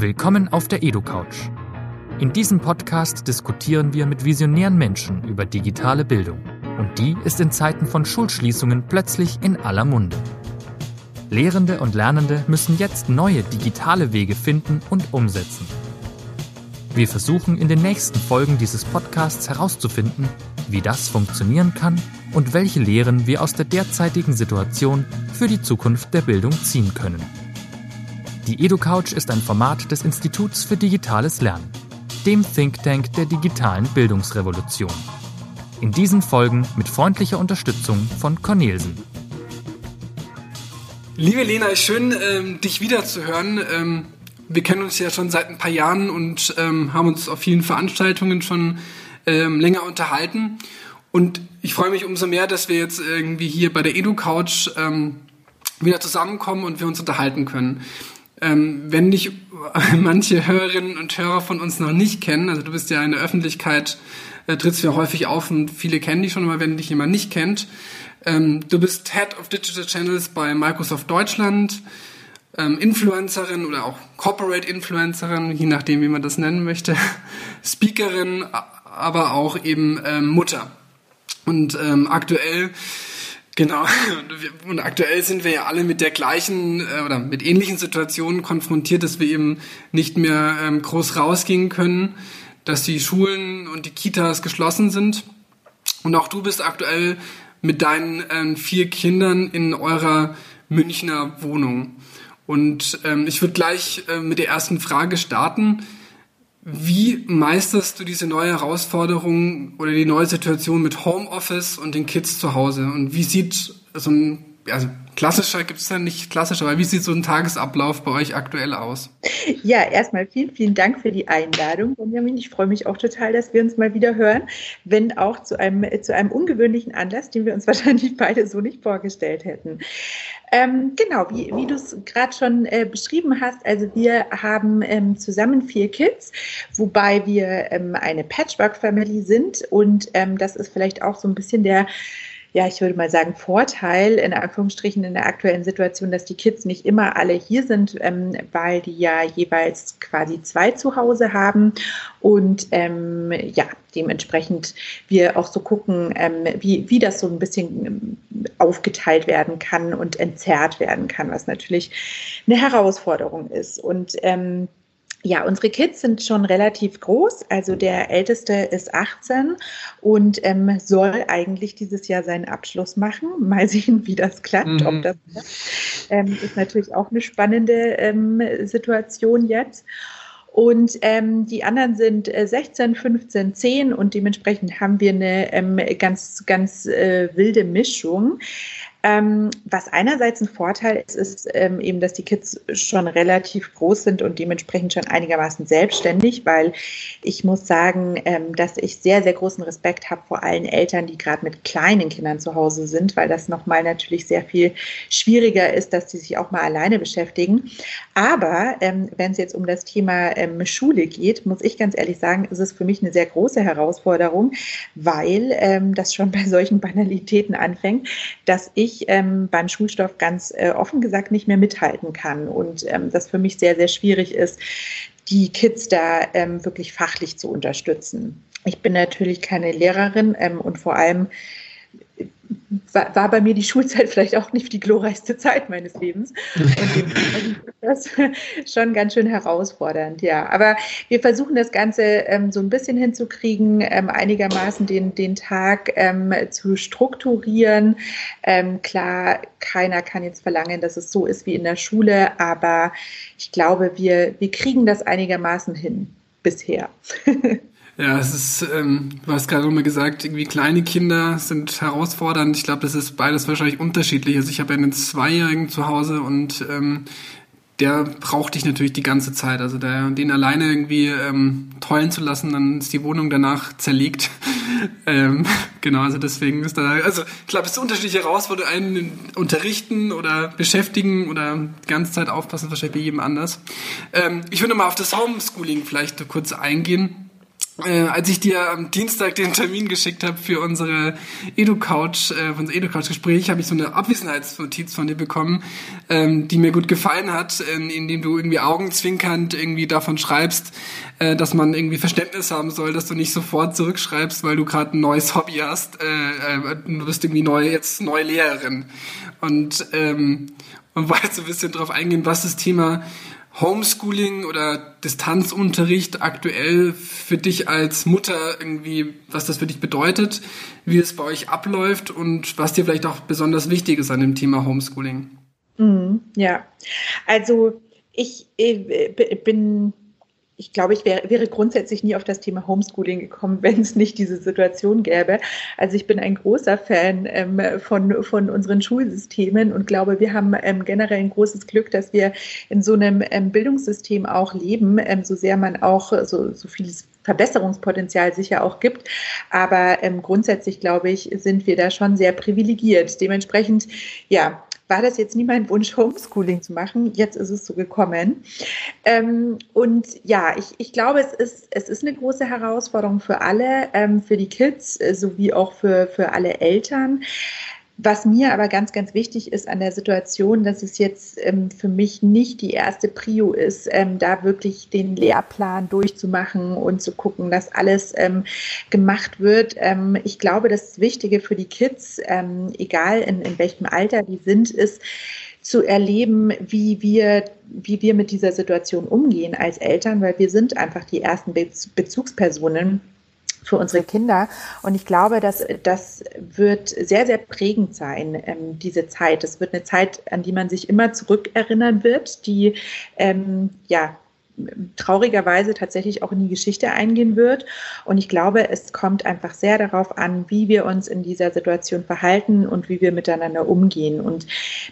Willkommen auf der EduCouch. In diesem Podcast diskutieren wir mit visionären Menschen über digitale Bildung. Und die ist in Zeiten von Schulschließungen plötzlich in aller Munde. Lehrende und Lernende müssen jetzt neue digitale Wege finden und umsetzen. Wir versuchen in den nächsten Folgen dieses Podcasts herauszufinden, wie das funktionieren kann und welche Lehren wir aus der derzeitigen Situation für die Zukunft der Bildung ziehen können. Die EduCouch ist ein Format des Instituts für digitales Lernen, dem Think Tank der digitalen Bildungsrevolution. In diesen Folgen mit freundlicher Unterstützung von Cornelsen. Liebe Lena, schön, ähm, dich wiederzuhören. Ähm, wir kennen uns ja schon seit ein paar Jahren und ähm, haben uns auf vielen Veranstaltungen schon ähm, länger unterhalten. Und ich freue mich umso mehr, dass wir jetzt irgendwie hier bei der EduCouch ähm, wieder zusammenkommen und wir uns unterhalten können. Ähm, wenn dich manche Hörerinnen und Hörer von uns noch nicht kennen, also du bist ja in der Öffentlichkeit, äh, trittst ja häufig auf und viele kennen dich schon, aber wenn dich jemand nicht kennt, ähm, du bist Head of Digital Channels bei Microsoft Deutschland, ähm, Influencerin oder auch Corporate Influencerin, je nachdem, wie man das nennen möchte, Speakerin, aber auch eben ähm, Mutter. Und ähm, aktuell, genau, und aktuell sind wir ja alle mit der gleichen äh, oder mit ähnlichen Situationen konfrontiert, dass wir eben nicht mehr ähm, groß rausgehen können, dass die Schulen und die Kitas geschlossen sind. Und auch du bist aktuell mit deinen ähm, vier Kindern in eurer Münchner Wohnung. Und ähm, ich würde gleich äh, mit der ersten Frage starten. Wie meisterst du diese neue Herausforderung oder die neue Situation mit Homeoffice und den Kids zu Hause? Und wie sieht so ein, also klassischer gibt es ja nicht klassisch, aber wie sieht so ein Tagesablauf bei euch aktuell aus? Ja, erstmal vielen, vielen Dank für die Einladung, Benjamin. Ich freue mich auch total, dass wir uns mal wieder hören, wenn auch zu einem, zu einem ungewöhnlichen Anlass, den wir uns wahrscheinlich beide so nicht vorgestellt hätten. Ähm, genau, wie, wie du es gerade schon äh, beschrieben hast, also wir haben ähm, zusammen vier Kids, wobei wir ähm, eine Patchwork-Family sind und ähm, das ist vielleicht auch so ein bisschen der ja, ich würde mal sagen, Vorteil in Anführungsstrichen in der aktuellen Situation, dass die Kids nicht immer alle hier sind, ähm, weil die ja jeweils quasi zwei zu Hause haben und ähm, ja, dementsprechend wir auch so gucken, ähm, wie, wie das so ein bisschen ähm, aufgeteilt werden kann und entzerrt werden kann, was natürlich eine Herausforderung ist. Und ähm, ja, unsere Kids sind schon relativ groß. Also der älteste ist 18 und ähm, soll eigentlich dieses Jahr seinen Abschluss machen. Mal sehen, wie das klappt. Mhm. Ob das ähm, ist natürlich auch eine spannende ähm, Situation jetzt. Und ähm, die anderen sind äh, 16, 15, 10 und dementsprechend haben wir eine ähm, ganz, ganz äh, wilde Mischung. Ähm, was einerseits ein Vorteil ist, ist ähm, eben, dass die Kids schon relativ groß sind und dementsprechend schon einigermaßen selbstständig, weil ich muss sagen, ähm, dass ich sehr, sehr großen Respekt habe vor allen Eltern, die gerade mit kleinen Kindern zu Hause sind, weil das nochmal natürlich sehr viel schwieriger ist, dass sie sich auch mal alleine beschäftigen. Aber ähm, wenn es jetzt um das Thema ähm, Schule geht, muss ich ganz ehrlich sagen, ist es für mich eine sehr große Herausforderung, weil ähm, das schon bei solchen Banalitäten anfängt, dass ich ich ähm, beim Schulstoff ganz äh, offen gesagt nicht mehr mithalten kann und ähm, das für mich sehr, sehr schwierig ist, die Kids da ähm, wirklich fachlich zu unterstützen. Ich bin natürlich keine Lehrerin ähm, und vor allem war, war, bei mir die Schulzeit vielleicht auch nicht die glorreichste Zeit meines Lebens. Und ist das schon ganz schön herausfordernd, ja. Aber wir versuchen das Ganze ähm, so ein bisschen hinzukriegen, ähm, einigermaßen den, den Tag ähm, zu strukturieren. Ähm, klar, keiner kann jetzt verlangen, dass es so ist wie in der Schule, aber ich glaube, wir, wir kriegen das einigermaßen hin bisher. Ja, es ist, ähm, du hast gerade immer gesagt, irgendwie kleine Kinder sind herausfordernd. Ich glaube, das ist beides wahrscheinlich unterschiedlich. Also ich habe ja einen Zweijährigen zu Hause und ähm, der braucht dich natürlich die ganze Zeit. Also der, den alleine irgendwie ähm, tollen zu lassen, dann ist die Wohnung danach zerlegt. ähm, genau, also deswegen ist da, also ich glaube, es ist unterschiedliche Herausforderungen, einen unterrichten oder beschäftigen oder die ganze Zeit aufpassen, wahrscheinlich bei jedem anders. Ähm, ich würde mal auf das Homeschooling vielleicht kurz eingehen äh, als ich dir am Dienstag den Termin geschickt habe für unsere EduCouch, äh, unser EduCouch-Gespräch, habe ich so eine Abwesenheitsnotiz von dir bekommen, ähm, die mir gut gefallen hat, in, indem du irgendwie augenzwinkernd irgendwie davon schreibst, äh, dass man irgendwie Verständnis haben soll, dass du nicht sofort zurückschreibst, weil du gerade ein neues Hobby hast. Äh, äh, du bist irgendwie neu, jetzt neue Lehrerin. Und, ähm, und wollte so ein bisschen drauf eingehen, was das Thema Homeschooling oder Distanzunterricht aktuell für dich als Mutter irgendwie, was das für dich bedeutet, wie es bei euch abläuft und was dir vielleicht auch besonders wichtig ist an dem Thema Homeschooling? Mhm, ja, also ich, ich äh, bin ich glaube, ich wär, wäre grundsätzlich nie auf das Thema Homeschooling gekommen, wenn es nicht diese Situation gäbe. Also ich bin ein großer Fan ähm, von, von unseren Schulsystemen und glaube, wir haben ähm, generell ein großes Glück, dass wir in so einem ähm, Bildungssystem auch leben, ähm, so sehr man auch so, so vieles Verbesserungspotenzial sicher auch gibt. Aber ähm, grundsätzlich, glaube ich, sind wir da schon sehr privilegiert. Dementsprechend, ja, war das jetzt nie mein Wunsch, Homeschooling zu machen. Jetzt ist es so gekommen. Ähm, und ja, ich, ich glaube, es ist, es ist eine große Herausforderung für alle, ähm, für die Kids äh, sowie auch für, für alle Eltern. Was mir aber ganz, ganz wichtig ist an der Situation, dass es jetzt ähm, für mich nicht die erste Prio ist, ähm, da wirklich den Lehrplan durchzumachen und zu gucken, dass alles ähm, gemacht wird. Ähm, ich glaube, das Wichtige für die Kids, ähm, egal in, in welchem Alter die sind, ist, zu erleben, wie wir, wie wir mit dieser Situation umgehen als Eltern, weil wir sind einfach die ersten Bezugspersonen für unsere Kinder. Und ich glaube, dass das wird sehr, sehr prägend sein, ähm, diese Zeit. Es wird eine Zeit, an die man sich immer zurückerinnern wird, die ähm, ja traurigerweise tatsächlich auch in die Geschichte eingehen wird. Und ich glaube, es kommt einfach sehr darauf an, wie wir uns in dieser Situation verhalten und wie wir miteinander umgehen. Und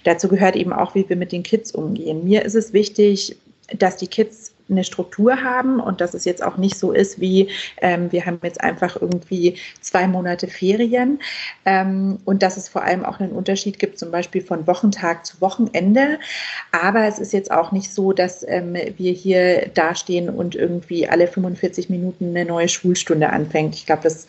dazu gehört eben auch, wie wir mit den Kids umgehen. Mir ist es wichtig, dass die Kids eine Struktur haben und dass es jetzt auch nicht so ist wie, ähm, wir haben jetzt einfach irgendwie zwei Monate Ferien ähm, und dass es vor allem auch einen Unterschied gibt, zum Beispiel von Wochentag zu Wochenende. Aber es ist jetzt auch nicht so, dass ähm, wir hier dastehen und irgendwie alle 45 Minuten eine neue Schulstunde anfängt. Ich glaube, das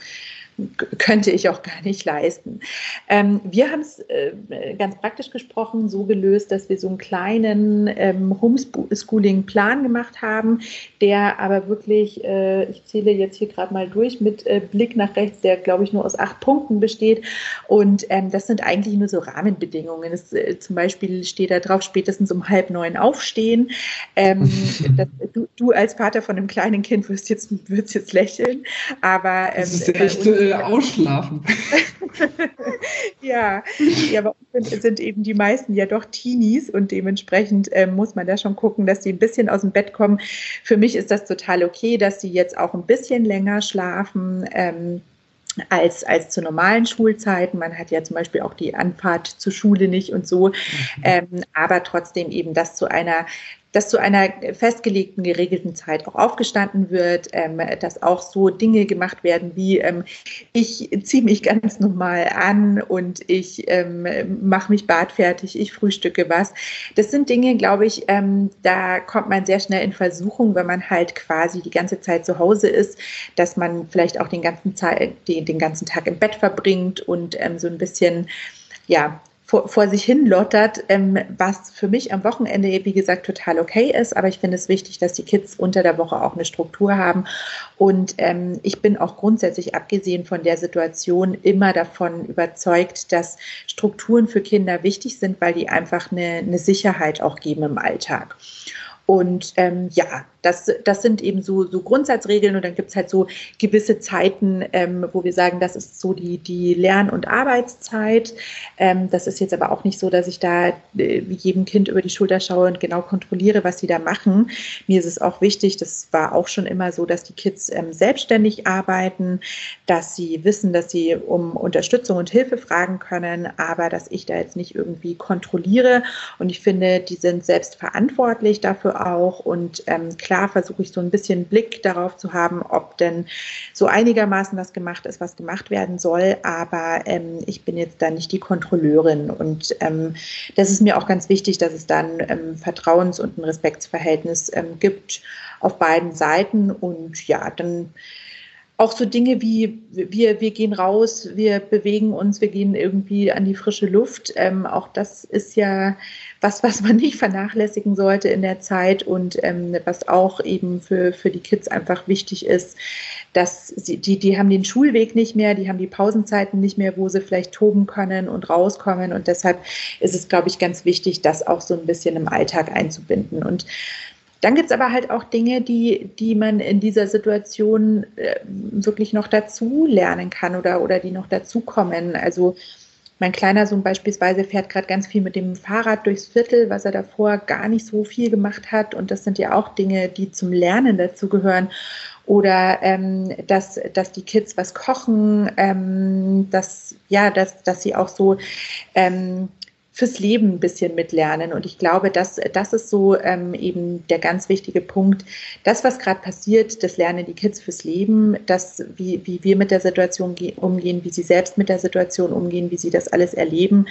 könnte ich auch gar nicht leisten. Ähm, wir haben es äh, ganz praktisch gesprochen so gelöst, dass wir so einen kleinen ähm, Homeschooling-Plan gemacht haben, der aber wirklich, äh, ich zähle jetzt hier gerade mal durch, mit äh, Blick nach rechts, der glaube ich nur aus acht Punkten besteht. Und ähm, das sind eigentlich nur so Rahmenbedingungen. Es, äh, zum Beispiel steht da drauf, spätestens um halb neun aufstehen. Ähm, das, du, du, als Vater von einem kleinen Kind wirst jetzt, wirst jetzt lächeln, aber ähm, das ist echt, äh, ausschlafen. ja, ja, aber sind, sind, eben die meisten ja doch Teenies und dementsprechend äh, muss man da schon gucken, dass die ein bisschen aus dem Bett kommen. Für mich ist das total okay, dass sie jetzt auch ein bisschen länger schlafen. Ähm, als, als zu normalen Schulzeiten. Man hat ja zum Beispiel auch die Anfahrt zur Schule nicht und so. Mhm. Ähm, aber trotzdem eben das zu einer dass zu einer festgelegten, geregelten Zeit auch aufgestanden wird, ähm, dass auch so Dinge gemacht werden wie ähm, ich ziehe mich ganz normal an und ich ähm, mache mich badfertig, ich frühstücke was. Das sind Dinge, glaube ich, ähm, da kommt man sehr schnell in Versuchung, wenn man halt quasi die ganze Zeit zu Hause ist, dass man vielleicht auch den ganzen, Zeit, den, den ganzen Tag im Bett verbringt und ähm, so ein bisschen ja, vor, vor sich hin lottert, ähm, was für mich am Wochenende, wie gesagt, total okay ist. Aber ich finde es wichtig, dass die Kids unter der Woche auch eine Struktur haben. Und ähm, ich bin auch grundsätzlich, abgesehen von der Situation, immer davon überzeugt, dass Strukturen für Kinder wichtig sind, weil die einfach eine, eine Sicherheit auch geben im Alltag. Und ähm, ja, das, das sind eben so, so Grundsatzregeln und dann gibt es halt so gewisse Zeiten, ähm, wo wir sagen, das ist so die, die Lern- und Arbeitszeit. Ähm, das ist jetzt aber auch nicht so, dass ich da äh, jedem Kind über die Schulter schaue und genau kontrolliere, was sie da machen. Mir ist es auch wichtig, das war auch schon immer so, dass die Kids ähm, selbstständig arbeiten, dass sie wissen, dass sie um Unterstützung und Hilfe fragen können, aber dass ich da jetzt nicht irgendwie kontrolliere. Und ich finde, die sind selbst verantwortlich dafür auch und ähm, klar, versuche ich so ein bisschen Blick darauf zu haben, ob denn so einigermaßen was gemacht ist, was gemacht werden soll. Aber ähm, ich bin jetzt da nicht die Kontrolleurin. Und ähm, das ist mir auch ganz wichtig, dass es dann ähm, Vertrauens- und ein Respektsverhältnis ähm, gibt auf beiden Seiten. Und ja, dann auch so Dinge wie wir, wir gehen raus, wir bewegen uns, wir gehen irgendwie an die frische Luft. Ähm, auch das ist ja was, was man nicht vernachlässigen sollte in der Zeit und ähm, was auch eben für, für die Kids einfach wichtig ist, dass sie, die, die haben den Schulweg nicht mehr, die haben die Pausenzeiten nicht mehr, wo sie vielleicht toben können und rauskommen. Und deshalb ist es, glaube ich, ganz wichtig, das auch so ein bisschen im Alltag einzubinden. Und dann gibt es aber halt auch Dinge, die, die man in dieser Situation äh, wirklich noch dazu lernen kann oder, oder die noch dazukommen. Also mein kleiner Sohn beispielsweise fährt gerade ganz viel mit dem Fahrrad durchs Viertel, was er davor gar nicht so viel gemacht hat. Und das sind ja auch Dinge, die zum Lernen dazugehören. Oder ähm, dass, dass die Kids was kochen, ähm, dass, ja, dass, dass sie auch so ähm, fürs Leben ein bisschen mitlernen. Und ich glaube, das, das ist so ähm, eben der ganz wichtige Punkt. Das, was gerade passiert, das lernen die Kids fürs Leben, das, wie, wie wir mit der Situation umgehen, wie sie selbst mit der Situation umgehen, wie sie das alles erleben.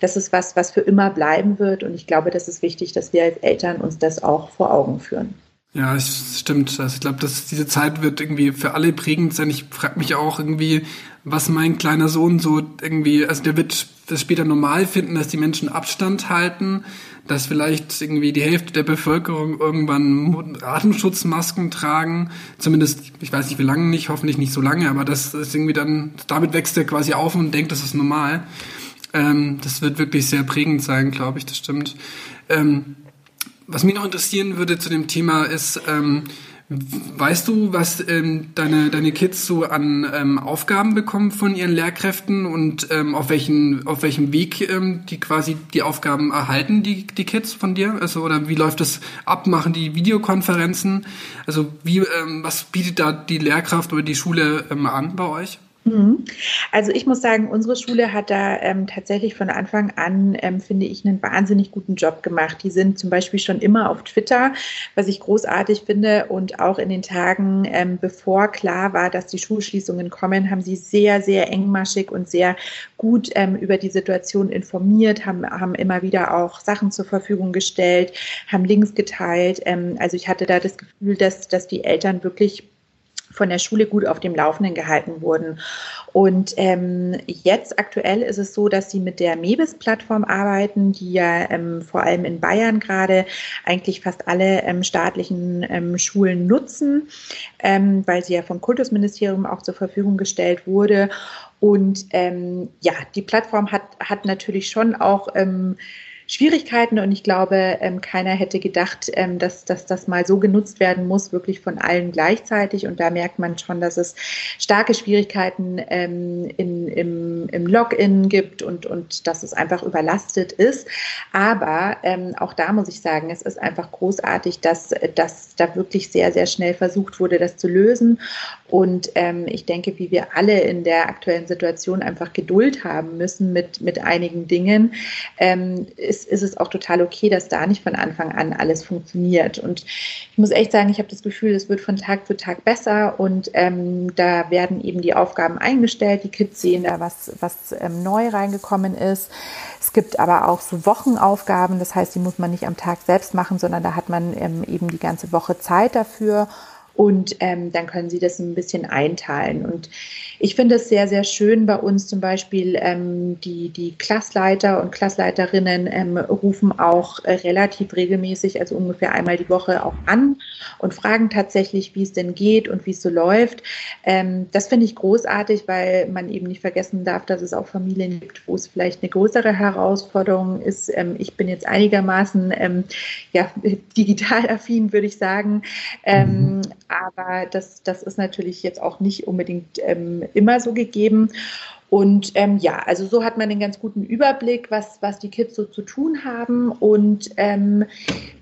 Das ist was, was für immer bleiben wird. Und ich glaube, das ist wichtig, dass wir als Eltern uns das auch vor Augen führen. Ja, es stimmt. Also ich glaube, dass diese Zeit wird irgendwie für alle prägend sein. Ich frage mich auch irgendwie, was mein kleiner Sohn so irgendwie, also der wird das später normal finden, dass die Menschen Abstand halten, dass vielleicht irgendwie die Hälfte der Bevölkerung irgendwann Atemschutzmasken tragen. Zumindest, ich weiß nicht wie lange nicht, hoffentlich nicht so lange, aber das ist irgendwie dann, damit wächst er quasi auf und denkt, das ist normal. Ähm, das wird wirklich sehr prägend sein, glaube ich, das stimmt. Ähm, was mich noch interessieren würde zu dem Thema ist, ähm, weißt du, was ähm, deine, deine Kids so an ähm, Aufgaben bekommen von ihren Lehrkräften und ähm, auf, welchen, auf welchem Weg ähm, die quasi die Aufgaben erhalten, die, die Kids von dir? Also, oder wie läuft das ab? Machen die Videokonferenzen? Also, wie, ähm, was bietet da die Lehrkraft oder die Schule ähm, an bei euch? Mhm. Also ich muss sagen, unsere Schule hat da ähm, tatsächlich von Anfang an, ähm, finde ich, einen wahnsinnig guten Job gemacht. Die sind zum Beispiel schon immer auf Twitter, was ich großartig finde. Und auch in den Tagen, ähm, bevor klar war, dass die Schulschließungen kommen, haben sie sehr, sehr engmaschig und sehr gut ähm, über die Situation informiert, haben, haben immer wieder auch Sachen zur Verfügung gestellt, haben Links geteilt. Ähm, also ich hatte da das Gefühl, dass, dass die Eltern wirklich von der Schule gut auf dem Laufenden gehalten wurden. Und ähm, jetzt aktuell ist es so, dass sie mit der MEBIS-Plattform arbeiten, die ja ähm, vor allem in Bayern gerade eigentlich fast alle ähm, staatlichen ähm, Schulen nutzen, ähm, weil sie ja vom Kultusministerium auch zur Verfügung gestellt wurde. Und ähm, ja, die Plattform hat, hat natürlich schon auch Schwierigkeiten und ich glaube, ähm, keiner hätte gedacht, ähm, dass, dass das mal so genutzt werden muss, wirklich von allen gleichzeitig. Und da merkt man schon, dass es starke Schwierigkeiten ähm, in, im, im Login gibt und, und dass es einfach überlastet ist. Aber auch da muss ich sagen, es ist einfach großartig, dass, dass da wirklich sehr, sehr schnell versucht wurde, das zu lösen. Und ich denke, wie wir alle in der aktuellen Situation einfach Geduld haben müssen mit, mit einigen Dingen, ähm, ist, ist es auch total okay, dass da nicht von Anfang an alles funktioniert. Und ich muss echt sagen, ich habe das Gefühl, es wird von Tag zu Tag besser und ähm, da werden eben die Aufgaben eingestellt. Die Kids sehen da, was, was ähm, neu reingekommen ist. Es gibt aber auch so Wochenaufgaben, das heißt, die muss man nicht am Tag selbst machen, sondern da hat man ähm, eben die ganze Woche Zeit dafür. Und ähm, dann können Sie das ein bisschen einteilen. Und ich finde es sehr, sehr schön bei uns zum Beispiel, ähm, die, die Klassleiter und Klassleiterinnen ähm, rufen auch äh, relativ regelmäßig, also ungefähr einmal die Woche auch an und fragen tatsächlich, wie es denn geht und wie es so läuft. Ähm, das finde ich großartig, weil man eben nicht vergessen darf, dass es auch Familien gibt, wo es vielleicht eine größere Herausforderung ist. Ähm, ich bin jetzt einigermaßen ähm, ja, digital affin, würde ich sagen. Ähm, mhm. Aber das, das ist natürlich jetzt auch nicht unbedingt ähm, immer so gegeben. Und ähm, ja, also so hat man einen ganz guten Überblick, was, was die Kids so zu tun haben. Und ähm,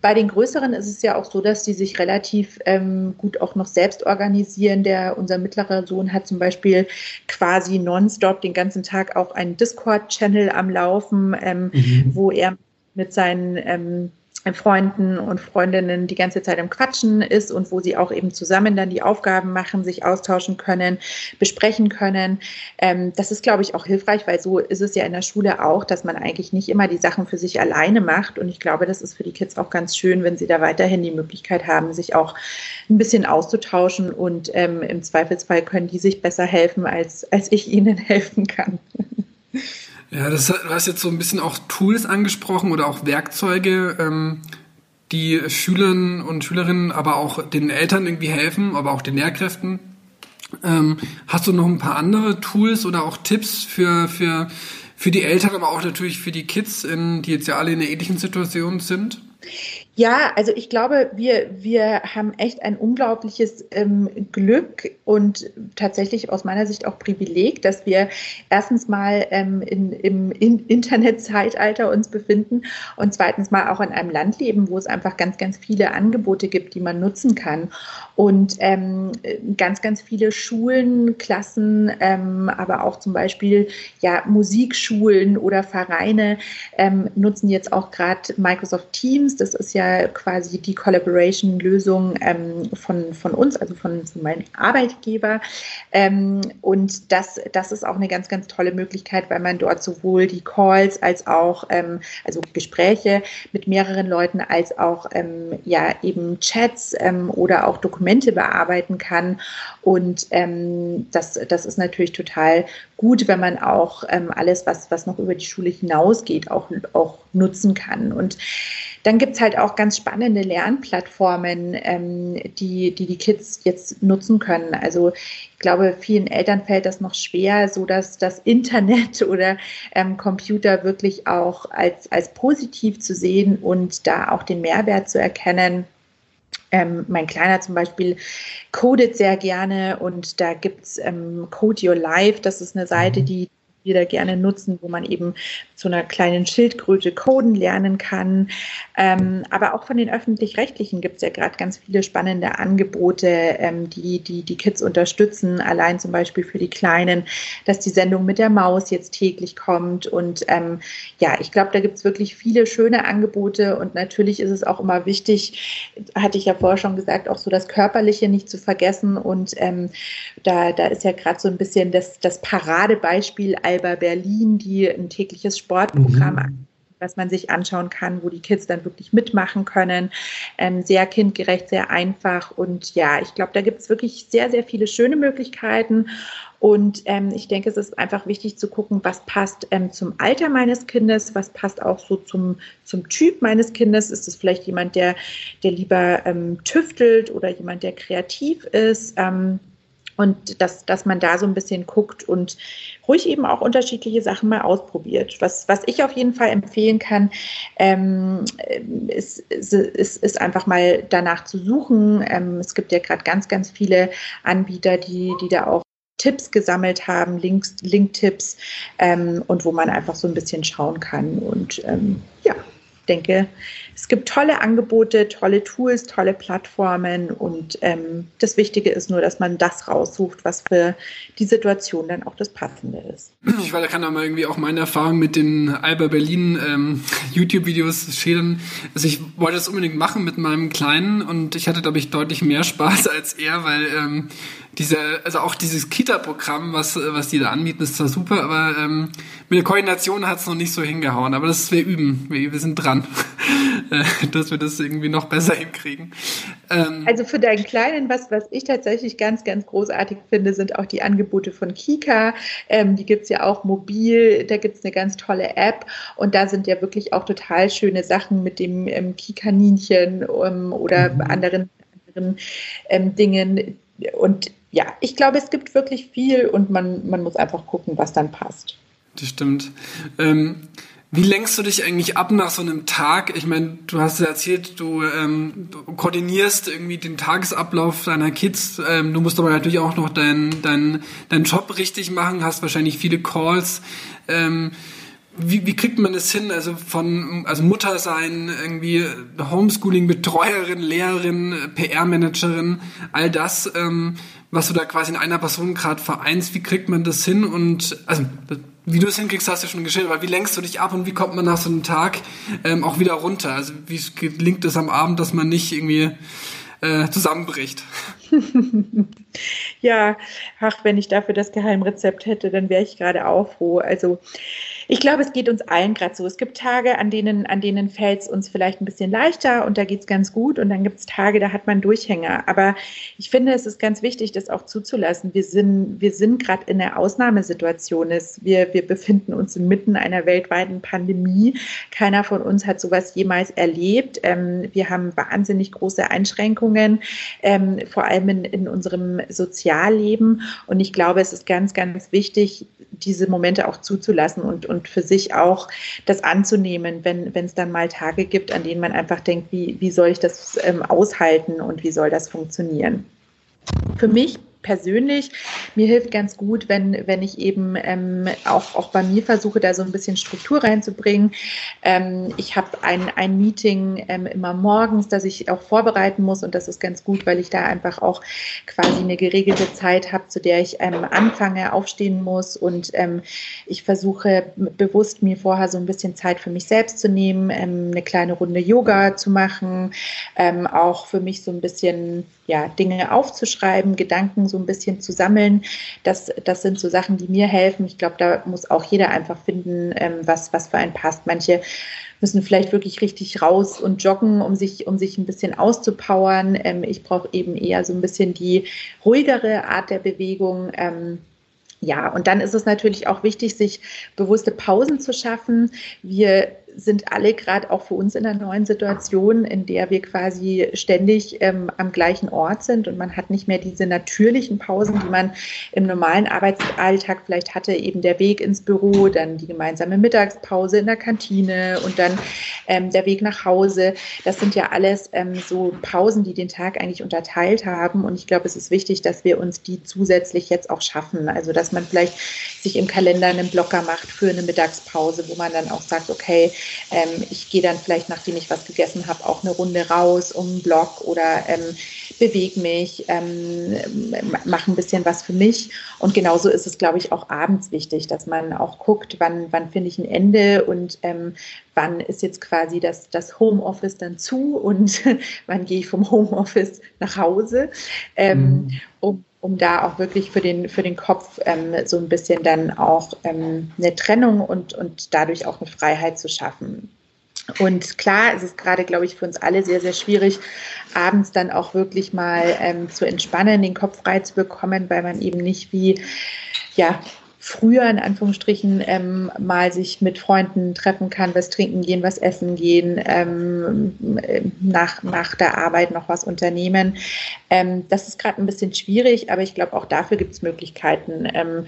bei den Größeren ist es ja auch so, dass die sich relativ ähm, gut auch noch selbst organisieren. Der, unser mittlerer Sohn hat zum Beispiel quasi nonstop den ganzen Tag auch einen Discord-Channel am Laufen, ähm, mhm. wo er mit seinen ähm, Freunden und Freundinnen die ganze Zeit im Quatschen ist und wo sie auch eben zusammen dann die Aufgaben machen, sich austauschen können, besprechen können. Ähm, das ist, glaube ich, auch hilfreich, weil so ist es ja in der Schule auch, dass man eigentlich nicht immer die Sachen für sich alleine macht. Und ich glaube, das ist für die Kids auch ganz schön, wenn sie da weiterhin die Möglichkeit haben, sich auch ein bisschen auszutauschen. Und ähm, im Zweifelsfall können die sich besser helfen, als, als ich ihnen helfen kann. Ja, das, du hast jetzt so ein bisschen auch Tools angesprochen oder auch Werkzeuge, ähm, die Schülern und Schülerinnen, aber auch den Eltern irgendwie helfen, aber auch den Lehrkräften. Ähm, hast du noch ein paar andere Tools oder auch Tipps für, für, für die Eltern, aber auch natürlich für die Kids, in, die jetzt ja alle in einer ähnlichen Situation sind? Ja, also ich glaube, wir, wir haben echt ein unglaubliches ähm, Glück und tatsächlich aus meiner Sicht auch Privileg, dass wir erstens mal ähm, in, im in Internetzeitalter uns befinden und zweitens mal auch in einem Land leben, wo es einfach ganz, ganz viele Angebote gibt, die man nutzen kann. Und ähm, ganz, ganz viele Schulen, Klassen, ähm, aber auch zum Beispiel ja, Musikschulen oder Vereine ähm, nutzen jetzt auch gerade Microsoft Teams. Das ist ja quasi die Collaboration-Lösung ähm, von, von uns, also von, von meinem Arbeitgeber. Ähm, und das, das ist auch eine ganz, ganz tolle Möglichkeit, weil man dort sowohl die Calls als auch, ähm, also Gespräche mit mehreren Leuten, als auch ähm, ja eben Chats ähm, oder auch Dokumente bearbeiten kann. Und ähm, das, das ist natürlich total gut, wenn man auch alles, was, was noch über die Schule hinausgeht, auch, auch nutzen kann. Und dann gibt es halt auch ganz spannende Lernplattformen, ähm, die, die die Kids jetzt nutzen können. Also ich glaube, vielen Eltern fällt das noch schwer, so dass das Internet oder ähm, Computer wirklich auch als, als positiv zu sehen und da auch den Mehrwert zu erkennen. Ähm, mein Kleiner zum Beispiel codet sehr gerne und da gibt es ähm, Code Your Life. Das ist eine Seite, mhm. die wir da gerne nutzen, wo man eben zu einer kleinen Schildkröte coden lernen kann. Ähm, aber auch von den öffentlich-rechtlichen gibt es ja gerade ganz viele spannende Angebote, ähm, die, die die Kids unterstützen. Allein zum Beispiel für die Kleinen, dass die Sendung mit der Maus jetzt täglich kommt. Und ähm, ja, ich glaube, da gibt es wirklich viele schöne Angebote. Und natürlich ist es auch immer wichtig, hatte ich ja vorher schon gesagt, auch so das Körperliche nicht zu vergessen. Und da, da ist ja gerade so ein bisschen das, das Paradebeispiel Alba Berlin, die ein tägliches Sportprogramm mhm was man sich anschauen kann, wo die Kids dann wirklich mitmachen können. Ähm, sehr kindgerecht, sehr einfach. Und ja, ich glaube, da gibt es wirklich sehr, sehr viele schöne Möglichkeiten. Und ähm, ich denke, es ist einfach wichtig zu gucken, was passt ähm, zum Alter meines Kindes, was passt auch so zum, zum Typ meines Kindes. Ist es vielleicht jemand, der, der lieber ähm, tüftelt oder jemand, der kreativ ist? Und dass, dass man da so ein bisschen guckt und ruhig eben auch unterschiedliche Sachen mal ausprobiert. Was, was ich auf jeden Fall empfehlen kann, ähm, ist, ist, ist einfach mal danach zu suchen. Ähm, es gibt ja gerade ganz, ganz viele Anbieter, die, die da auch Tipps gesammelt haben, Links, Link-Tipps ähm, und wo man einfach so ein bisschen schauen kann. Und ähm, ja, denke, es gibt tolle Angebote, tolle Tools, tolle Plattformen und ähm, das Wichtige ist nur, dass man das raussucht, was für die Situation dann auch das Passende ist. Ich weil da kann auch mal irgendwie auch meine Erfahrung mit den Alba Berlin ähm, YouTube-Videos schildern. Also ich wollte das unbedingt machen mit meinem Kleinen und ich hatte, glaube ich, deutlich mehr Spaß als er, weil ähm, diese, also auch dieses Kita-Programm, was, was die da anbieten, ist zwar super, aber ähm, mit der Koordination hat es noch nicht so hingehauen. Aber das wir üben. Wir, wir sind dran, äh, dass wir das irgendwie noch besser hinkriegen. Ähm, also für deinen Kleinen, was, was ich tatsächlich ganz, ganz großartig finde, sind auch die Angebote von Kika. Ähm, die gibt's ja auch mobil, da gibt's eine ganz tolle App und da sind ja wirklich auch total schöne Sachen mit dem ähm, Kika-Ninchen ähm, oder mhm. anderen, anderen ähm, Dingen. Und ja, ich glaube, es gibt wirklich viel und man, man muss einfach gucken, was dann passt. Das stimmt. Ähm, wie lenkst du dich eigentlich ab nach so einem Tag? Ich meine, du hast ja erzählt, du, ähm, du koordinierst irgendwie den Tagesablauf deiner Kids. Ähm, du musst aber natürlich auch noch deinen dein, dein Job richtig machen, hast wahrscheinlich viele Calls. Wie, wie kriegt man das hin? Also von also Mutter sein, irgendwie Homeschooling, Betreuerin, Lehrerin, PR-Managerin, all das. Ähm, was du da quasi in einer Person gerade vereinst, wie kriegt man das hin? Und also wie du es hinkriegst, hast du schon geschildert, aber wie lenkst du dich ab und wie kommt man nach so einem Tag ähm, auch wieder runter? Also wie gelingt es am Abend, dass man nicht irgendwie äh, zusammenbricht? ja, ach, wenn ich dafür das Geheimrezept hätte, dann wäre ich gerade auch froh. Also ich glaube, es geht uns allen gerade so. Es gibt Tage, an denen, an denen fällt es uns vielleicht ein bisschen leichter und da geht es ganz gut. Und dann gibt es Tage, da hat man Durchhänger. Aber ich finde, es ist ganz wichtig, das auch zuzulassen. Wir sind, wir sind gerade in einer Ausnahmesituation. Wir, wir befinden uns inmitten einer weltweiten Pandemie. Keiner von uns hat sowas jemals erlebt. Ähm, wir haben wahnsinnig große Einschränkungen, ähm, vor allem in, in unserem Sozialleben. Und ich glaube, es ist ganz, ganz wichtig, diese Momente auch zuzulassen und, und für sich auch das anzunehmen, wenn es dann mal Tage gibt, an denen man einfach denkt, wie, wie soll ich das ähm, aushalten und wie soll das funktionieren. Für mich persönlich, mir hilft ganz gut, wenn, wenn ich eben ähm, auch, auch bei mir versuche, da so ein bisschen Struktur reinzubringen. Ähm, ich habe ein, ein Meeting ähm, immer morgens, das ich auch vorbereiten muss und das ist ganz gut, weil ich da einfach auch quasi eine geregelte Zeit habe, zu der ich ähm, anfange, aufstehen muss und ähm, ich versuche bewusst mir vorher so ein bisschen Zeit für mich selbst zu nehmen, ähm, eine kleine Runde Yoga zu machen, auch für mich so ein bisschen ja, Dinge aufzuschreiben, Gedanken so ein bisschen zu sammeln. Das, das sind so Sachen, die mir helfen. Ich glaube, da muss auch jeder einfach finden, ähm, was, was für einen passt. Manche müssen vielleicht wirklich richtig raus und joggen, um sich, um sich ein bisschen auszupowern. Ähm, ich brauche eben eher so ein bisschen die ruhigere Art der Bewegung. Ähm, ja, und dann ist es natürlich auch wichtig, sich bewusste Pausen zu schaffen. Wir sind alle gerade auch für uns in einer neuen Situation, in der wir quasi ständig ähm, am gleichen Ort sind und man hat nicht mehr diese natürlichen Pausen, die man im normalen Arbeitsalltag vielleicht hatte, eben der Weg ins Büro, dann die gemeinsame Mittagspause in der Kantine und dann ähm, der Weg nach Hause. Das sind ja alles ähm, so Pausen, die den Tag eigentlich unterteilt haben und ich glaube, es ist wichtig, dass wir uns die zusätzlich jetzt auch schaffen. Also dass man vielleicht sich im Kalender einen Blocker macht für eine Mittagspause, wo man dann auch sagt, okay, ähm, ich gehe dann vielleicht, nachdem ich was gegessen habe, auch eine Runde raus um einen Block oder ähm, bewege mich, ähm, mache ein bisschen was für mich. Und genauso ist es, glaube ich, auch abends wichtig, dass man auch guckt, wann, wann finde ich ein Ende und ähm, wann ist jetzt quasi das, das Homeoffice dann zu und wann gehe ich vom Homeoffice nach Hause, ähm, mhm. um um da auch wirklich für den, für den Kopf ähm, so ein bisschen dann auch ähm, eine Trennung und, und dadurch auch eine Freiheit zu schaffen. Und klar, es ist gerade, glaube ich, für uns alle sehr, sehr schwierig, abends dann auch wirklich mal ähm, zu entspannen, den Kopf frei zu bekommen, weil man eben nicht wie, ja, früher in Anführungsstrichen ähm, mal sich mit Freunden treffen kann, was trinken gehen, was essen gehen, ähm, nach, nach der Arbeit noch was unternehmen. Ähm, das ist gerade ein bisschen schwierig, aber ich glaube, auch dafür gibt es Möglichkeiten. Ähm,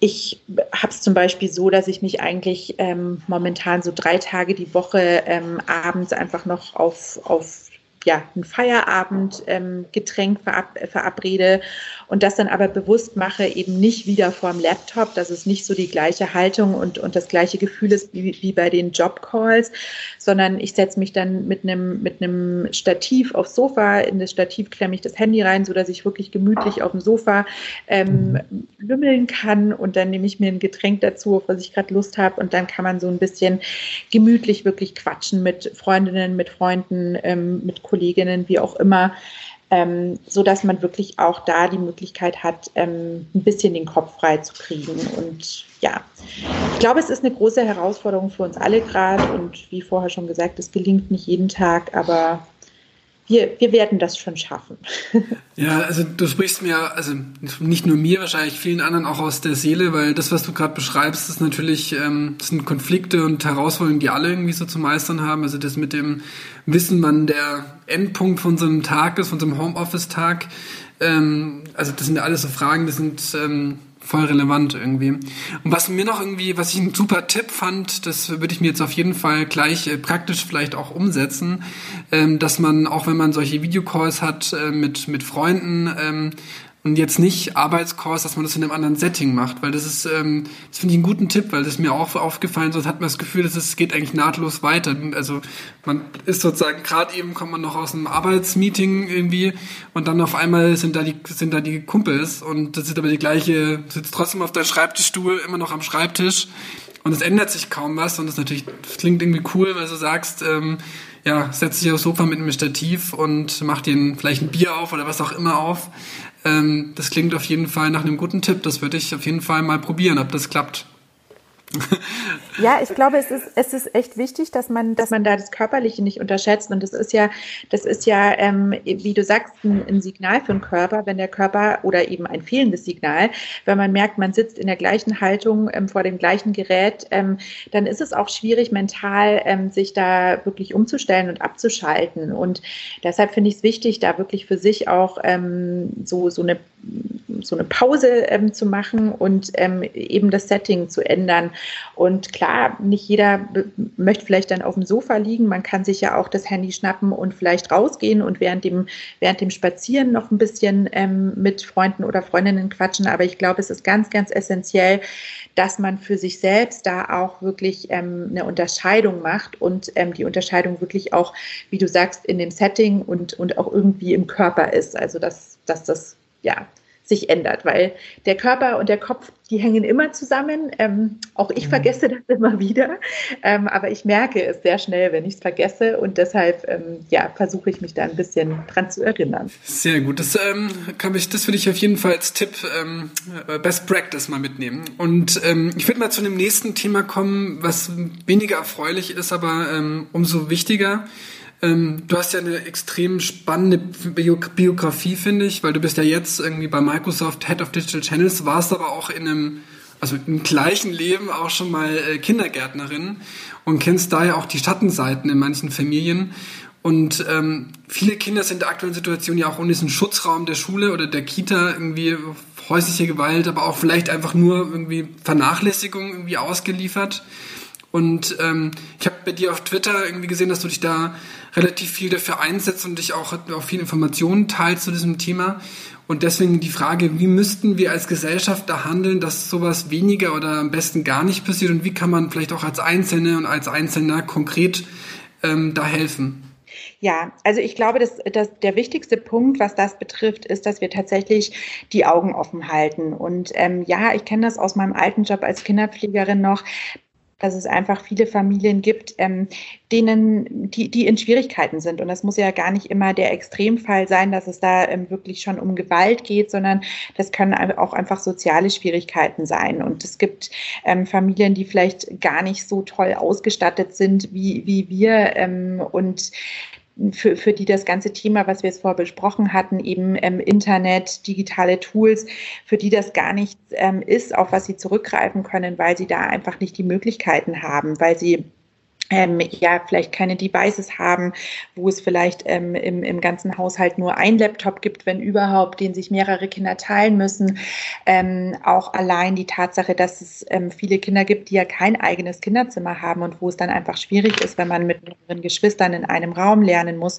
ich habe es zum Beispiel so, dass ich mich eigentlich ähm, momentan so drei Tage die Woche ähm, abends einfach noch auf, auf ja, ein Feierabendgetränk ähm, verab verabrede und das dann aber bewusst mache, eben nicht wieder vorm Laptop, dass es nicht so die gleiche Haltung und, und das gleiche Gefühl ist wie, wie bei den Jobcalls, sondern ich setze mich dann mit einem mit einem Stativ aufs Sofa, in das Stativ klemme ich das Handy rein, sodass ich wirklich gemütlich auf dem Sofa ähm, lümmeln kann. Und dann nehme ich mir ein Getränk dazu, auf was ich gerade Lust habe und dann kann man so ein bisschen gemütlich wirklich quatschen mit Freundinnen, mit Freunden, ähm, mit Kolleginnen, wie auch immer, ähm, so dass man wirklich auch da die Möglichkeit hat, ähm, ein bisschen den Kopf frei zu kriegen. Und ja, ich glaube, es ist eine große Herausforderung für uns alle gerade. Und wie vorher schon gesagt, es gelingt nicht jeden Tag, aber wir, wir werden das schon schaffen. Ja, also du sprichst mir, also nicht nur mir, wahrscheinlich vielen anderen auch aus der Seele, weil das, was du gerade beschreibst, ist natürlich, ähm, sind Konflikte und Herausforderungen, die alle irgendwie so zu meistern haben. Also das mit dem Wissen, wann der Endpunkt von so einem Tag ist, von so einem Homeoffice-Tag. Ähm, also das sind ja alles so Fragen, das sind ähm, voll relevant irgendwie. Und was mir noch irgendwie, was ich einen super Tipp fand, das würde ich mir jetzt auf jeden Fall gleich äh, praktisch vielleicht auch umsetzen, ähm, dass man, auch wenn man solche Videocalls hat äh, mit, mit Freunden, ähm, und jetzt nicht Arbeitskurs, dass man das in einem anderen Setting macht, weil das ist, ähm, das finde ich einen guten Tipp, weil das ist mir auch aufgefallen, sonst hat man das Gefühl, dass es geht eigentlich nahtlos weiter. Also man ist sozusagen gerade eben kommt man noch aus einem Arbeitsmeeting irgendwie und dann auf einmal sind da die sind da die Kumpels und das ist aber die gleiche, sitzt trotzdem auf der Schreibtischstuhl, immer noch am Schreibtisch und es ändert sich kaum was und das natürlich das klingt irgendwie cool, weil du sagst, ähm, ja, setz dich aufs Sofa mit einem Stativ und mach dir vielleicht ein Bier auf oder was auch immer auf. Ähm, das klingt auf jeden Fall nach einem guten Tipp. Das würde ich auf jeden Fall mal probieren, ob das klappt. Ja, ich glaube, es ist, es ist echt wichtig, dass man, dass man da das Körperliche nicht unterschätzt. Und das ist ja, das ist ja, ähm, wie du sagst, ein, ein, Signal für den Körper, wenn der Körper oder eben ein fehlendes Signal, wenn man merkt, man sitzt in der gleichen Haltung ähm, vor dem gleichen Gerät, ähm, dann ist es auch schwierig, mental ähm, sich da wirklich umzustellen und abzuschalten. Und deshalb finde ich es wichtig, da wirklich für sich auch ähm, so, so eine so eine Pause ähm, zu machen und ähm, eben das Setting zu ändern. Und klar, nicht jeder möchte vielleicht dann auf dem Sofa liegen. Man kann sich ja auch das Handy schnappen und vielleicht rausgehen und während dem, während dem Spazieren noch ein bisschen ähm, mit Freunden oder Freundinnen quatschen. Aber ich glaube, es ist ganz, ganz essentiell, dass man für sich selbst da auch wirklich ähm, eine Unterscheidung macht und ähm, die Unterscheidung wirklich auch, wie du sagst, in dem Setting und, und auch irgendwie im Körper ist. Also dass, dass das ja sich ändert, weil der Körper und der Kopf, die hängen immer zusammen. Ähm, auch ich mhm. vergesse das immer wieder, ähm, aber ich merke es sehr schnell, wenn ich es vergesse und deshalb ähm, ja, versuche ich mich da ein bisschen dran zu erinnern. Sehr gut, das, ähm, kann ich, das würde ich auf jeden Fall als Tipp ähm, Best Practice mal mitnehmen. Und ähm, ich würde mal zu einem nächsten Thema kommen, was weniger erfreulich ist, aber umso wichtiger. Ähm, du hast ja eine extrem spannende Biografie, finde ich, weil du bist ja jetzt irgendwie bei Microsoft Head of Digital Channels, warst aber auch in einem, also im gleichen Leben auch schon mal äh, Kindergärtnerin und kennst daher auch die Schattenseiten in manchen Familien. Und ähm, viele Kinder sind in der aktuellen Situation ja auch ohne diesen Schutzraum der Schule oder der Kita irgendwie häusliche Gewalt, aber auch vielleicht einfach nur irgendwie Vernachlässigung irgendwie ausgeliefert. Und ähm, ich habe bei dir auf Twitter irgendwie gesehen, dass du dich da relativ viel dafür einsetzt und dich auch, auch viel Informationen teilst zu diesem Thema. Und deswegen die Frage, wie müssten wir als Gesellschaft da handeln, dass sowas weniger oder am besten gar nicht passiert und wie kann man vielleicht auch als Einzelne und als Einzelner konkret ähm, da helfen? Ja, also ich glaube, dass, dass der wichtigste Punkt, was das betrifft, ist, dass wir tatsächlich die Augen offen halten. Und ähm, ja, ich kenne das aus meinem alten Job als Kinderpflegerin noch, dass es einfach viele Familien gibt, ähm, denen, die, die in Schwierigkeiten sind. Und das muss ja gar nicht immer der Extremfall sein, dass es da ähm, wirklich schon um Gewalt geht, sondern das können auch einfach soziale Schwierigkeiten sein. Und es gibt ähm, Familien, die vielleicht gar nicht so toll ausgestattet sind wie, wie wir ähm, und für, für die das ganze Thema, was wir jetzt vorher besprochen hatten, eben ähm, Internet, digitale Tools, für die das gar nichts ähm, ist, auf was sie zurückgreifen können, weil sie da einfach nicht die Möglichkeiten haben, weil sie ähm, ja vielleicht keine Devices haben, wo es vielleicht ähm, im, im ganzen Haushalt nur ein Laptop gibt, wenn überhaupt, den sich mehrere Kinder teilen müssen. Ähm, auch allein die Tatsache, dass es ähm, viele Kinder gibt, die ja kein eigenes Kinderzimmer haben und wo es dann einfach schwierig ist, wenn man mit mehreren Geschwistern in einem Raum lernen muss.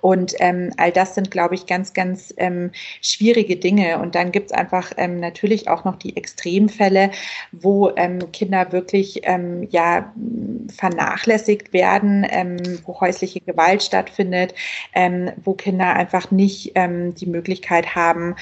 Und ähm, all das sind, glaube ich, ganz, ganz ähm, schwierige Dinge. Und dann gibt es einfach natürlich auch noch die Extremfälle, wo Kinder wirklich ja vernachlässigt vernachlässigt werden, ähm, wo häusliche Gewalt stattfindet, ähm, wo Kinder einfach nicht ähm, die Möglichkeit haben,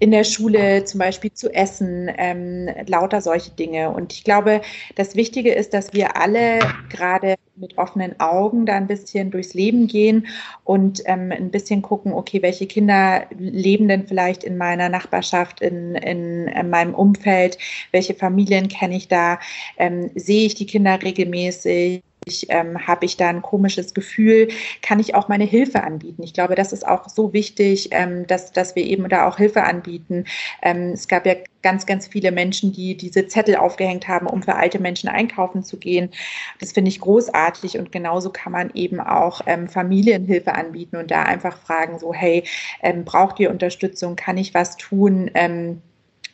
in der Schule zum Beispiel zu essen, ähm, lauter solche Dinge. Und ich glaube, das Wichtige ist, dass wir alle gerade mit offenen Augen da ein bisschen durchs Leben gehen und ähm, ein bisschen gucken, okay, welche Kinder leben denn vielleicht in meiner Nachbarschaft, in, in, in meinem Umfeld, welche Familien kenne ich da, ähm, sehe ich die Kinder regelmäßig, ähm, habe ich da ein komisches Gefühl, kann ich auch meine Hilfe anbieten. Ich glaube, das ist auch so wichtig, ähm, dass, dass wir eben da auch Hilfe anbieten. Ähm, es gab ja ganz, ganz viele Menschen, die diese Zettel aufgehängt haben, um für alte Menschen einkaufen zu gehen. Das finde ich großartig und genauso kann man eben auch ähm, Familienhilfe anbieten und da einfach fragen, so, hey, ähm, braucht ihr Unterstützung? Kann ich was tun? Ähm,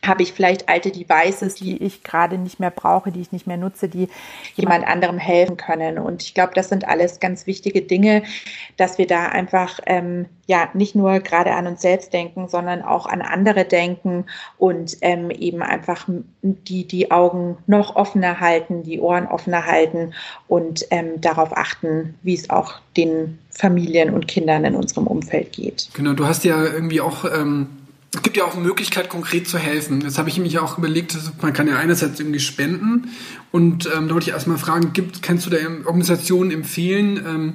habe ich vielleicht alte Devices, die ich gerade nicht mehr brauche, die ich nicht mehr nutze, die jemand anderem helfen können. Und ich glaube, das sind alles ganz wichtige Dinge, dass wir da einfach ähm, ja nicht nur gerade an uns selbst denken, sondern auch an andere denken und ähm, eben einfach die, die Augen noch offener halten, die Ohren offener halten und ähm, darauf achten, wie es auch den Familien und Kindern in unserem Umfeld geht. Genau, du hast ja irgendwie auch ähm es gibt ja auch eine Möglichkeit, konkret zu helfen. Jetzt habe ich mich auch überlegt, man kann ja einerseits irgendwie spenden und ähm, da wollte ich erstmal fragen, gibt, kannst du da Organisationen empfehlen, ähm,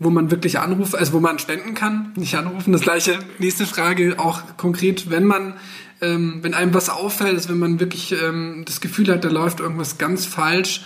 wo man wirklich anruft, also wo man spenden kann, nicht anrufen. Das gleiche, nächste Frage, auch konkret, wenn man, ähm, wenn einem was auffällt, also wenn man wirklich ähm, das Gefühl hat, da läuft irgendwas ganz falsch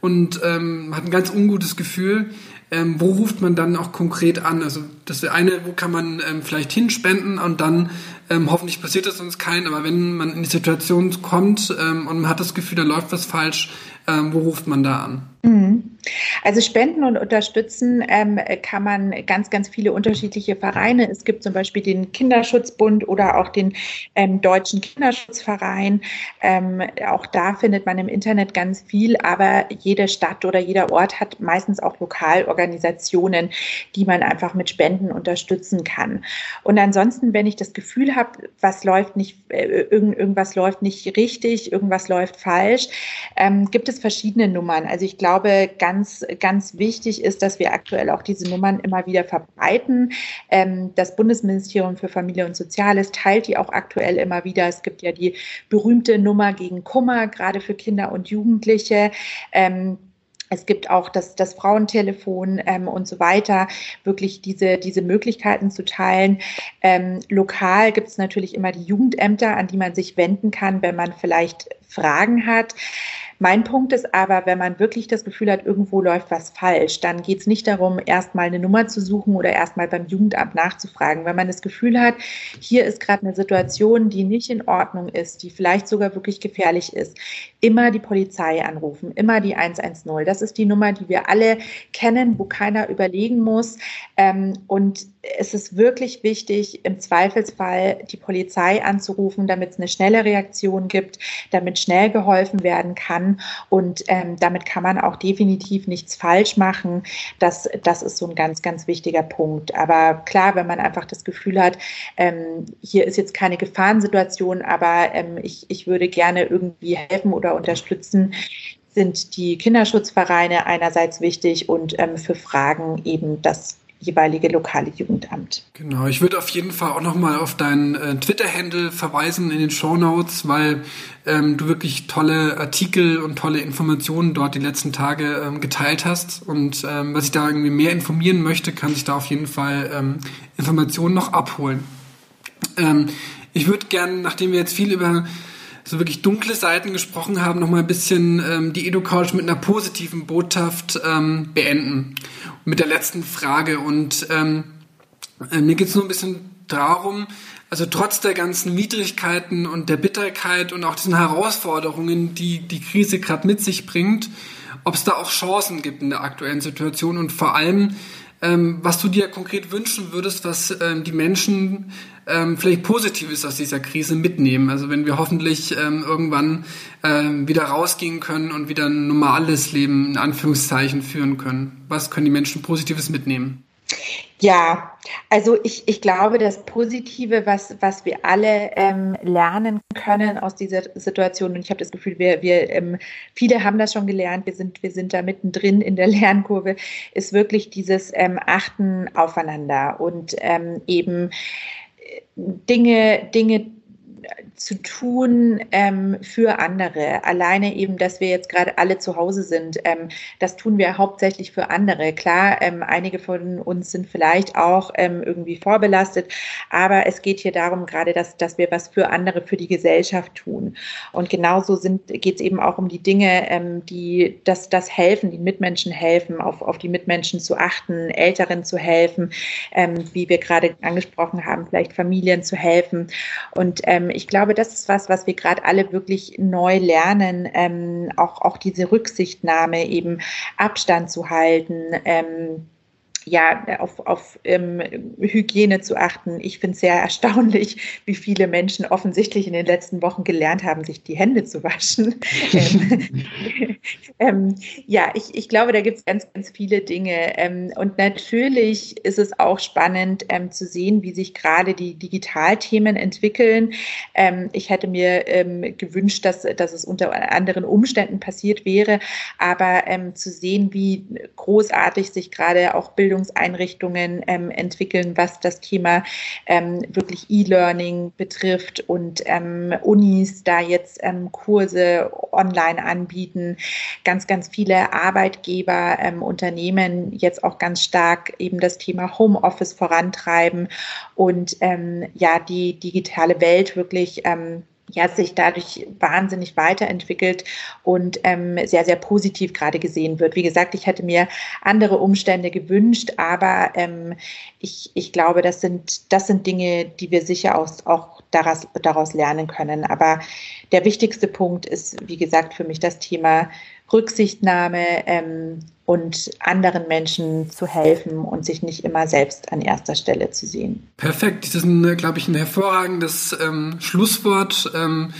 und ähm, hat ein ganz ungutes Gefühl, ähm, wo ruft man dann auch konkret an? Also das eine, wo kann man ähm, vielleicht hinspenden und dann ähm, hoffentlich passiert das uns kein, aber wenn man in die Situation kommt ähm, und man hat das Gefühl, da läuft was falsch, ähm, wo ruft man da an? Mhm. Also spenden und unterstützen ähm, kann man ganz, ganz viele unterschiedliche Vereine. Es gibt zum Beispiel den Kinderschutzbund oder auch den ähm, Deutschen Kinderschutzverein. Ähm, auch da findet man im Internet ganz viel, aber jede Stadt oder jeder Ort hat meistens auch Lokalorganisationen, die man einfach mit Spenden unterstützen kann. Und ansonsten, wenn ich das Gefühl habe, was läuft nicht, äh, irgendwas läuft nicht richtig, irgendwas läuft falsch, ähm, gibt es verschiedene Nummern. Also ich glaube, ganz, ganz wichtig ist, dass wir aktuell auch diese Nummern immer wieder verbreiten. Ähm, das Bundesministerium für Familie und Soziales teilt die auch aktuell immer wieder. Es gibt ja die berühmte Nummer gegen Kummer, gerade für Kinder und Jugendliche. Ähm, es gibt auch das, das Frauentelefon ähm, und so weiter, wirklich diese, diese Möglichkeiten zu teilen. Ähm, lokal gibt es natürlich immer die Jugendämter, an die man sich wenden kann, wenn man vielleicht Fragen hat. Mein Punkt ist aber, wenn man wirklich das Gefühl hat, irgendwo läuft was falsch, dann geht es nicht darum, erstmal eine Nummer zu suchen oder erstmal beim Jugendamt nachzufragen. Wenn man das Gefühl hat, hier ist gerade eine Situation, die nicht in Ordnung ist, die vielleicht sogar wirklich gefährlich ist, immer die Polizei anrufen, immer die 110. Das ist die Nummer, die wir alle kennen, wo keiner überlegen muss. Ähm, und es ist wirklich wichtig, im Zweifelsfall die Polizei anzurufen, damit es eine schnelle Reaktion gibt, damit schnell geholfen werden kann. Und ähm, damit kann man auch definitiv nichts falsch machen. Das, das ist so ein ganz, ganz wichtiger Punkt. Aber klar, wenn man einfach das Gefühl hat, ähm, hier ist jetzt keine Gefahrensituation, aber ähm, ich, ich würde gerne irgendwie helfen oder unterstützen, sind die Kinderschutzvereine einerseits wichtig und ähm, für Fragen eben das jeweilige lokale Jugendamt. Genau, ich würde auf jeden Fall auch nochmal auf deinen äh, Twitter-Handle verweisen in den Show Notes, weil ähm, du wirklich tolle Artikel und tolle Informationen dort die letzten Tage ähm, geteilt hast. Und ähm, was ich da irgendwie mehr informieren möchte, kann sich da auf jeden Fall ähm, Informationen noch abholen. Ähm, ich würde gerne, nachdem wir jetzt viel über so wirklich dunkle Seiten gesprochen haben, noch mal ein bisschen ähm, die EduCouch mit einer positiven Botschaft ähm, beenden. Mit der letzten Frage. Und ähm, äh, mir geht es nur ein bisschen darum, also trotz der ganzen Widrigkeiten und der Bitterkeit und auch diesen Herausforderungen, die die Krise gerade mit sich bringt, ob es da auch Chancen gibt in der aktuellen Situation und vor allem, ähm, was du dir konkret wünschen würdest, was ähm, die Menschen ähm, vielleicht Positives aus dieser Krise mitnehmen. Also wenn wir hoffentlich ähm, irgendwann ähm, wieder rausgehen können und wieder ein normales Leben in Anführungszeichen führen können. Was können die Menschen Positives mitnehmen? Ja, also ich, ich glaube, das Positive, was, was wir alle ähm, lernen können aus dieser Situation, und ich habe das Gefühl, wir, wir ähm, viele haben das schon gelernt, wir sind, wir sind da mittendrin in der Lernkurve, ist wirklich dieses ähm, Achten aufeinander und ähm, eben äh, Dinge, Dinge zu tun ähm, für andere. Alleine eben, dass wir jetzt gerade alle zu Hause sind, ähm, das tun wir hauptsächlich für andere. Klar, ähm, einige von uns sind vielleicht auch ähm, irgendwie vorbelastet, aber es geht hier darum, gerade, dass, dass wir was für andere, für die Gesellschaft tun. Und genauso geht es eben auch um die Dinge, ähm, die das, das helfen, die Mitmenschen helfen, auf, auf die Mitmenschen zu achten, Älteren zu helfen, ähm, wie wir gerade angesprochen haben, vielleicht Familien zu helfen. Und ich glaube, das ist was, was wir gerade alle wirklich neu lernen, ähm, auch, auch diese Rücksichtnahme, eben Abstand zu halten. Ähm, ja, auf, auf ähm, Hygiene zu achten. Ich finde es sehr erstaunlich, wie viele Menschen offensichtlich in den letzten Wochen gelernt haben, sich die Hände zu waschen. ähm, ähm, ja, ich, ich glaube, da gibt es ganz, ganz viele Dinge. Ähm, und natürlich ist es auch spannend ähm, zu sehen, wie sich gerade die Digitalthemen entwickeln. Ähm, ich hätte mir gewünscht, dass, dass es unter anderen Umständen passiert wäre, aber zu sehen, wie großartig sich gerade auch Bildung Bildungseinrichtungen ähm, entwickeln, was das Thema ähm, wirklich E-Learning betrifft und ähm, Unis da jetzt ähm, Kurse online anbieten. Ganz, ganz viele Arbeitgeber, ähm, Unternehmen jetzt auch ganz stark eben das Thema Homeoffice vorantreiben und ähm, ja, die digitale Welt wirklich ja, sich dadurch wahnsinnig weiterentwickelt und ähm, sehr, sehr positiv gerade gesehen wird. Wie gesagt, ich hätte mir andere Umstände gewünscht, aber ähm, ich, ich glaube, das sind, das sind Dinge, die wir sicher auch, auch daraus, daraus lernen können. Aber der wichtigste Punkt ist, wie gesagt, für mich das Thema Rücksichtnahme ähm, und anderen Menschen zu helfen und sich nicht immer selbst an erster Stelle zu sehen. Perfekt, das ist, glaube ich, ein hervorragendes ähm, Schlusswort. Ähm,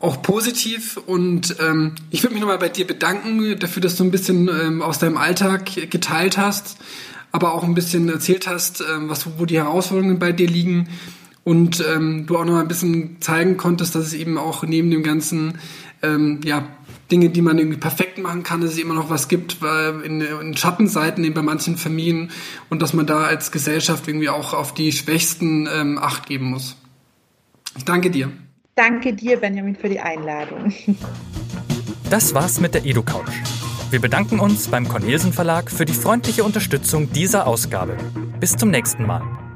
auch positiv und ähm, ich würde mich nochmal bei dir bedanken dafür, dass du ein bisschen ähm, aus deinem Alltag geteilt hast, aber auch ein bisschen erzählt hast, ähm, was wo die Herausforderungen bei dir liegen und ähm, du auch noch ein bisschen zeigen konntest, dass es eben auch neben dem ganzen ähm, ja, Dinge, die man irgendwie perfekt machen kann, dass es immer noch was gibt weil in, in Schattenseiten eben bei manchen Familien und dass man da als Gesellschaft irgendwie auch auf die Schwächsten ähm, Acht geben muss. Ich danke dir. Danke dir, Benjamin, für die Einladung. Das war's mit der EduCouch. Wir bedanken uns beim Cornelsen Verlag für die freundliche Unterstützung dieser Ausgabe. Bis zum nächsten Mal.